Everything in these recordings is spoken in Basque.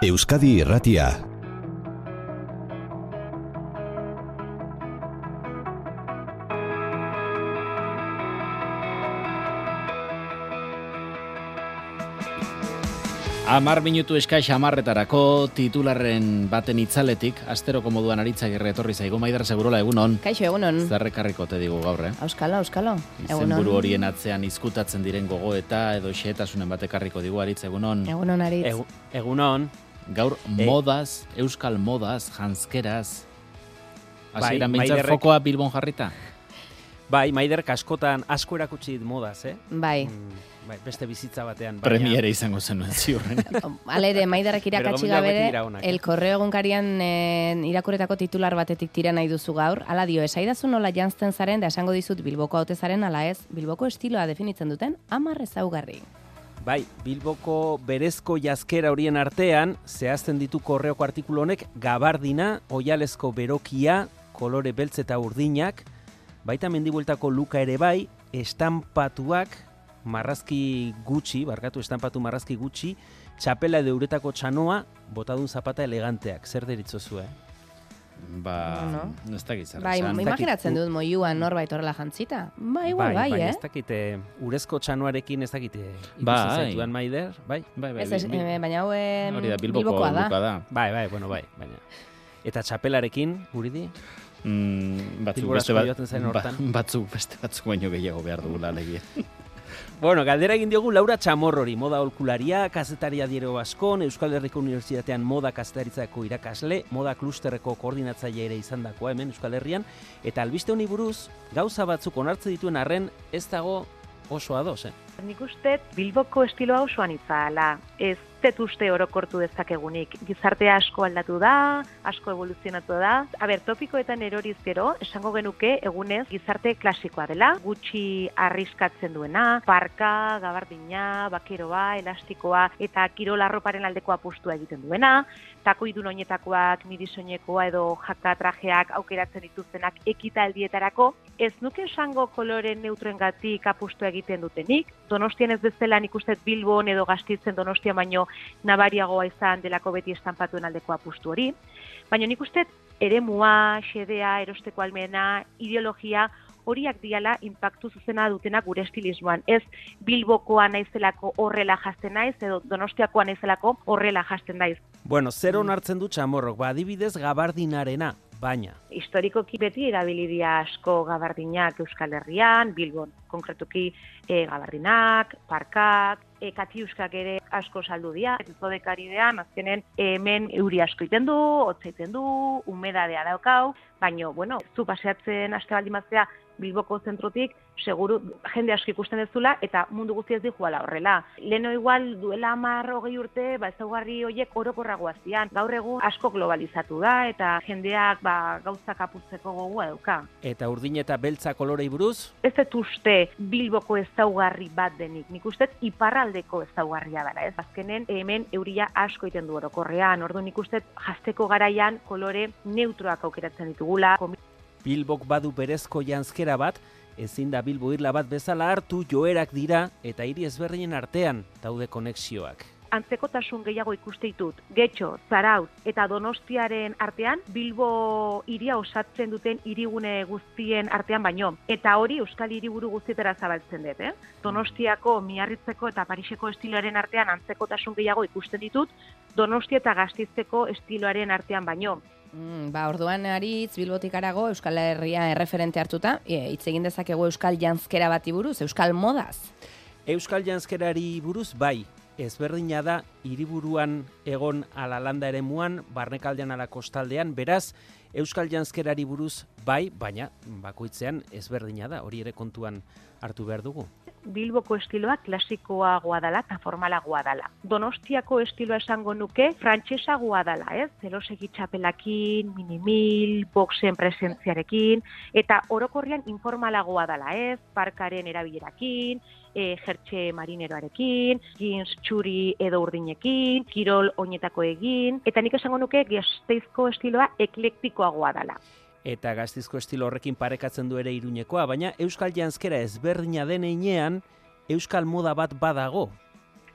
Euskadi Irratia. Amar minutu eskai xamarretarako titularren baten itzaletik, asteroko moduan aritzak etorri zaigu, maider segurola egunon. Kaixo, egunon. Zerrekarriko te digu gaur, eh? Auskalo, auskalo. Izen buru horien atzean izkutatzen diren gogo eta edo xeetasunen batekarriko digu aritz egunon. Egunon aritz. Egu, egunon. Gaur E- modaz, euskal modaz, janskeraz. Bai, Hasieran bai, Maiderrek- fokoa bilbon jarrita. Bai, Maider kaskotan asko erakutsi dit modaz, eh? Bai. Mm, bai, beste bizitza batean. baina- Premiere izango zenuen ziurren. Alere, maidarrak irakatsi gomendak gabe, beti dira onak, eh? el korreo egunkarian eh, irakurretako titular batetik tira nahi duzu gaur. Hala dio, esaidazu nola jantzten zaren, da esango dizut Bilboko haute zaren, ala ez, Bilboko estiloa definitzen duten, amar ezaugarri. Bai, Bilboko berezko jazkera horien artean, zehazten ditu korreoko artikulu honek, gabardina, oialezko berokia, kolore beltz eta urdinak, baita mendibueltako luka ere bai, estampatuak, marrazki gutxi, barkatu estampatu marrazki gutxi, txapela edo uretako txanoa, botadun zapata eleganteak, zer deritzozu, eh? Ba, Bueno. no ez dakit zer Bai, imaginatzen dut moiuan norbait horrela jantzita. Ba, igual bai, baina eh? ez dakite, urezko txanoarekin ez dakite ikusi Bai. zaituan maider, bai? Bai, bai, Ez, ez, bil- eh, baina hau eh, hori da, Bilboko Bilbokoa da. da. Bai, bai, bueno, bai, baina. Eta txapelarekin, guridi? Mm, batzuk beste bat, ba- batzuk beste batzuk baino gehiago behar dugula alegia. Bueno, galdera egin diogu Laura Chamorrori, moda olkularia, kazetaria diero baskon, Euskal Herriko Unibertsitatean moda kazetaritzako irakasle, moda klusterreko koordinatzaile ere izandakoa hemen Euskal Herrian, eta albiste honi buruz, gauza batzuk onartze dituen arren, ez dago oso ados, eh? Nik uste Bilboko estiloa oso anitza dela. Ez dut uste orokortu dezakegunik. Gizartea asko aldatu da, asko evoluzionatu da. A ber, topikoetan eroriz gero, esango genuke egunez gizarte klasikoa dela. Gutxi arriskatzen duena, parka, gabardina, bakeroa, elastikoa eta kirol arroparen aldeko apustua egiten duena. Tako idun oinetakoak, midisoinekoa edo jaka trajeak aukeratzen dituztenak ekitaldietarako. Ez nuke esango kolore neutroengatik apustua egiten dutenik, Donostian ez bezala nik uste Bilbon edo Gastitzen Donostia baino nabariagoa izan delako beti estampatuen aldeko apustu hori. Baina nik uste eremua, xedea, erosteko almena, ideologia, horiak diala impactu zuzena dutena gure estilismoan. Ez Bilbokoa naizelako horrela jasten naiz, edo Donostiakoa naizelako horrela jasten naiz. Bueno, zer onartzen du Chamorrok, ba, adibidez gabardinarena, baina. Historikoki beti erabili dira asko gabardinak Euskal Herrian, Bilbon konkretuki e, gabardinak, parkak, e, katiuskak ere asko saldu dira. Zodekaridean, azkenen hemen euri asko iten du, hotza iten du, humedadea daukau, baino, bueno, zu paseatzen aste baldin bazea Bilboko zentrotik, seguru jende asko ikusten dezula eta mundu guzti ez dijuala horrela. Leno igual duela hamar hogei urte, ba, ezaugarri horiek orokorragoa zian. Gaur egun asko globalizatu da eta jendeak ba, gauzak apurtzeko gogoa dauka. Eta urdin eta beltza kolorei buruz, Ez dut uste Bilboko ezaugarri bat denik, nik uste iparraldeko ezaugarria dela, ez? Azkenen hemen euria asko iten du orokorrean, ordu nik uste dut jasteko garaian kolore neutroak aukeratzen ditugula, Bilbok badu berezko janzkera bat, ezin da Bilbo irla bat bezala hartu joerak dira eta hiri ezberdinen artean daude konexioak. Antzekotasun gehiago ikuste ditut. Getxo, Zarautz eta Donostiaren artean, Bilbo hiria osatzen duten hirigune guztien artean baino. Eta hori Euskal Hiriburu guztietara zabaltzen dut, eh? Donostiako, Miarritzeko eta Pariseko estiloaren artean antzekotasun gehiago ikusten ditut, Donostia eta Gastizeko estiloaren artean baino. Mm, ba, orduan aritz Bilbotik arago Euskal Herria erreferente hartuta, e, hitz egin dezakegu Euskal janzkera bati buruz, Euskal modaz. Euskal janzkerari buruz bai, ezberdina da hiriburuan egon ala landa eremuan, barnekaldean ala kostaldean, beraz, Euskal janzkerari buruz bai, baina bakoitzean ezberdina da, hori ere kontuan hartu behar dugu. Bilboko estiloa klasikoagoa dela eta formalagoa dela. Donostiako estiloa esango nuke frantsesagoa dela, ez? Zelosegi txapelakin, minimil, boxen presentziarekin, eta orokorrean informalagoa dela, ez? Parkaren erabilerakin, e, jertxe marineroarekin, jeans txuri edo urdinekin, kirol oinetako egin, eta nik esango nuke gazteizko estiloa eklektikoagoa dela. Eta gaztizko estilo horrekin parekatzen du ere iruñekoa, baina Euskal janzkera ezberdina den einean, Euskal moda bat badago.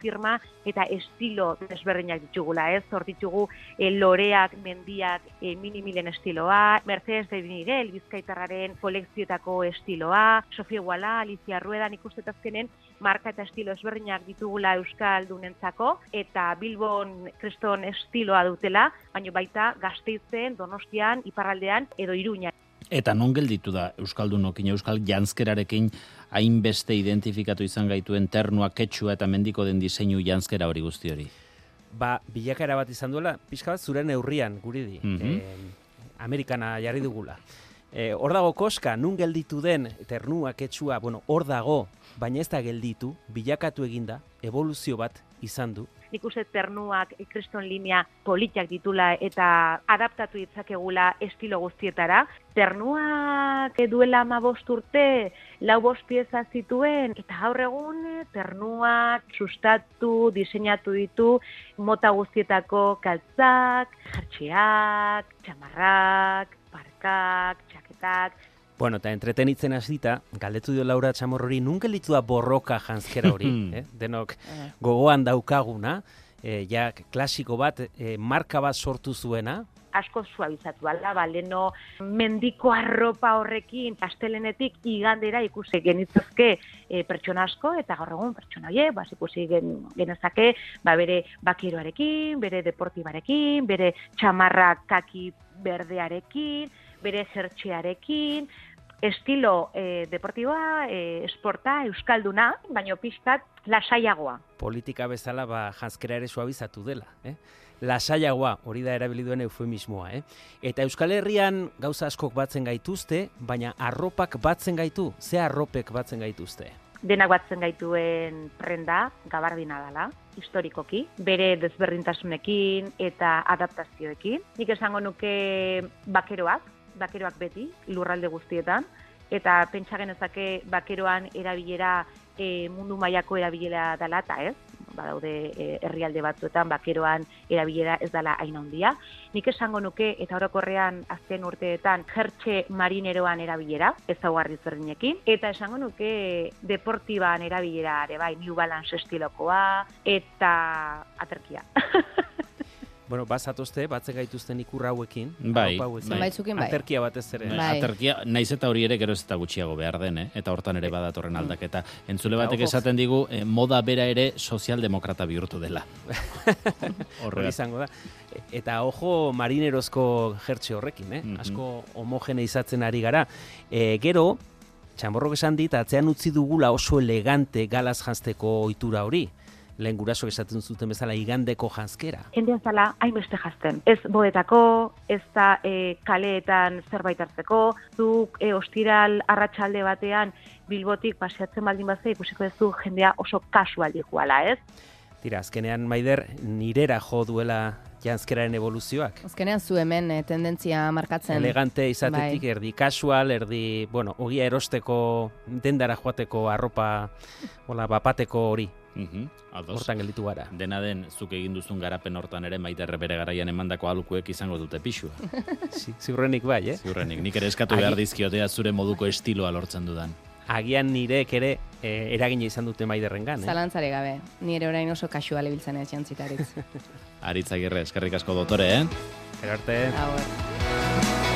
Firma eta estilo desberdinak ditugula, ez? Hor ditugu e, loreak, mendiak, e, minimilen estiloa, Mercedes de Miguel, bizkaitarraren kolekzioetako estiloa, Sofia Guala, Alicia Rueda, nik uste azkenen marka eta estilo ezberdinak ditugula Euskal Dunentzako, eta Bilbon kriston estiloa dutela, baina baita gazteizen, donostian, iparraldean, edo iruña. Eta non gelditu da Euskaldunokin, Euskal Janskerarekin hainbeste identifikatu izan gaituen ternua, ketxua eta mendiko den diseinu janskera hori guzti hori? Ba, bilakaera bat izan duela, pixka bat zure neurrian, guri di. Mhm. Amerikana jarri dugula. E, hor dago koska, nun gelditu den, ternua, ketxua, bueno, hor dago, baina ez da gelditu, bilakatu eginda, evoluzio bat izan du. nik uste ternuak eh, kriston linea politiak ditula eta adaptatu ditzakegula estilo guztietara. Ternuak eh, duela bost urte, lau bost pieza zituen, eta gaur egun eh, ternuak sustatu, diseinatu ditu, mota guztietako kaltzak, jartxeak, txamarrak, parkak, txaketak, Bueno, eta entretenitzen hasita, galdetu dio Laura Chamorrori, nun gelditu da borroka janzkera hori, eh? denok gogoan daukaguna, eh, ja klasiko bat, eh, marka bat sortu zuena, asko suabizatu ala, ba, leno mendiko arropa horrekin astelenetik igandera ikusi genitzazke e, pertsona asko, eta gaur egun pertsona hoe, ba, ikusi gen, genezake, ba, bere bakiroarekin, bere deportibarekin, bere txamarra kaki berdearekin, bere jertxearekin, estilo e, deportiboa, e, esporta, euskalduna, baino pixkat lasaiagoa. politika bezala ba, janzkera ere suabizatu dela. Eh? Lasaiagoa, hori da erabili duen eufemismoa. Eh? Eta Euskal Herrian gauza askok batzen gaituzte, baina arropak batzen gaitu, ze arropek batzen gaituzte? denak batzen gaituen prenda gabardina dela, historikoki, bere desberdintasunekin eta adaptazioekin. Nik esango nuke bakeroak, bakeroak beti, lurralde guztietan, eta pentsa genezake bakeroan erabilera e, mundu mailako erabilera dela eta ez, badaude e, herrialde batzuetan bakeroan erabilera ez dela hain handia. Nik esango nuke eta orokorrean azken urteetan jertxe marineroan erabilera, ezaugarri zerdinekin, eta esango nuke deportiban erabilera ere bai, New Balance estilokoa eta aterkia. Bueno, bazatozte, batzen gaituzten ikur hauekin, Bai, arropa hauekin. bai. Bai. Aterkia batez ere. Bai. Aterkia, naiz eta hori ere gero ez eta gutxiago behar den, eh? eta hortan ere badatorren aldaketa. Entzule batek esaten digu, eh, moda bera ere sozialdemokrata bihurtu dela. Hori Horrega. izango da. Eta ojo marinerozko jertxe horrekin, eh? Mhm. asko homogeneizatzen ari gara. E, gero, txamborrok esan dit, atzean utzi dugula oso elegante galaz janzteko ohitura hori. Lehen guraso esaten zuten bezala igandeko janzkera. Jendea zala hainbeste jazten. Ez bodetako, ez da e, kaleetan zerbait hartzeko, zuk e, ostiral arratsalde batean bilbotik paseatzen baldin bazea ikusiko duzu jendea oso kasualdi joala, ez? Tira, azkenean maider nirera jo duela janzkeraren evoluzioak. Azkenean zu hemen eh, tendentzia markatzen. Elegante izatetik, Bai. erdi casual, erdi, bueno, ogia erosteko, dendara joateko arropa, hola, bapateko hori, Mhm, ados. hortan gelditu gara. Dena den, zuk egin duzun garapen hortan ere maiterre bere garaian emandako alukuek izango dute pixua. Zi- Ziurrenik bai, eh? Ziurrenik, nik ere eskatu behar dizkiotea zure moduko estiloa lortzen dudan. Agian nirek ere eh, eragina izan dute maiderrengan, eh? Zalantzare gabe, nire orain oso kasual ibiltzen ez jantzitaritz. Aritzagirre, eskerrik asko dotore, eh? Gero arte. Hauer.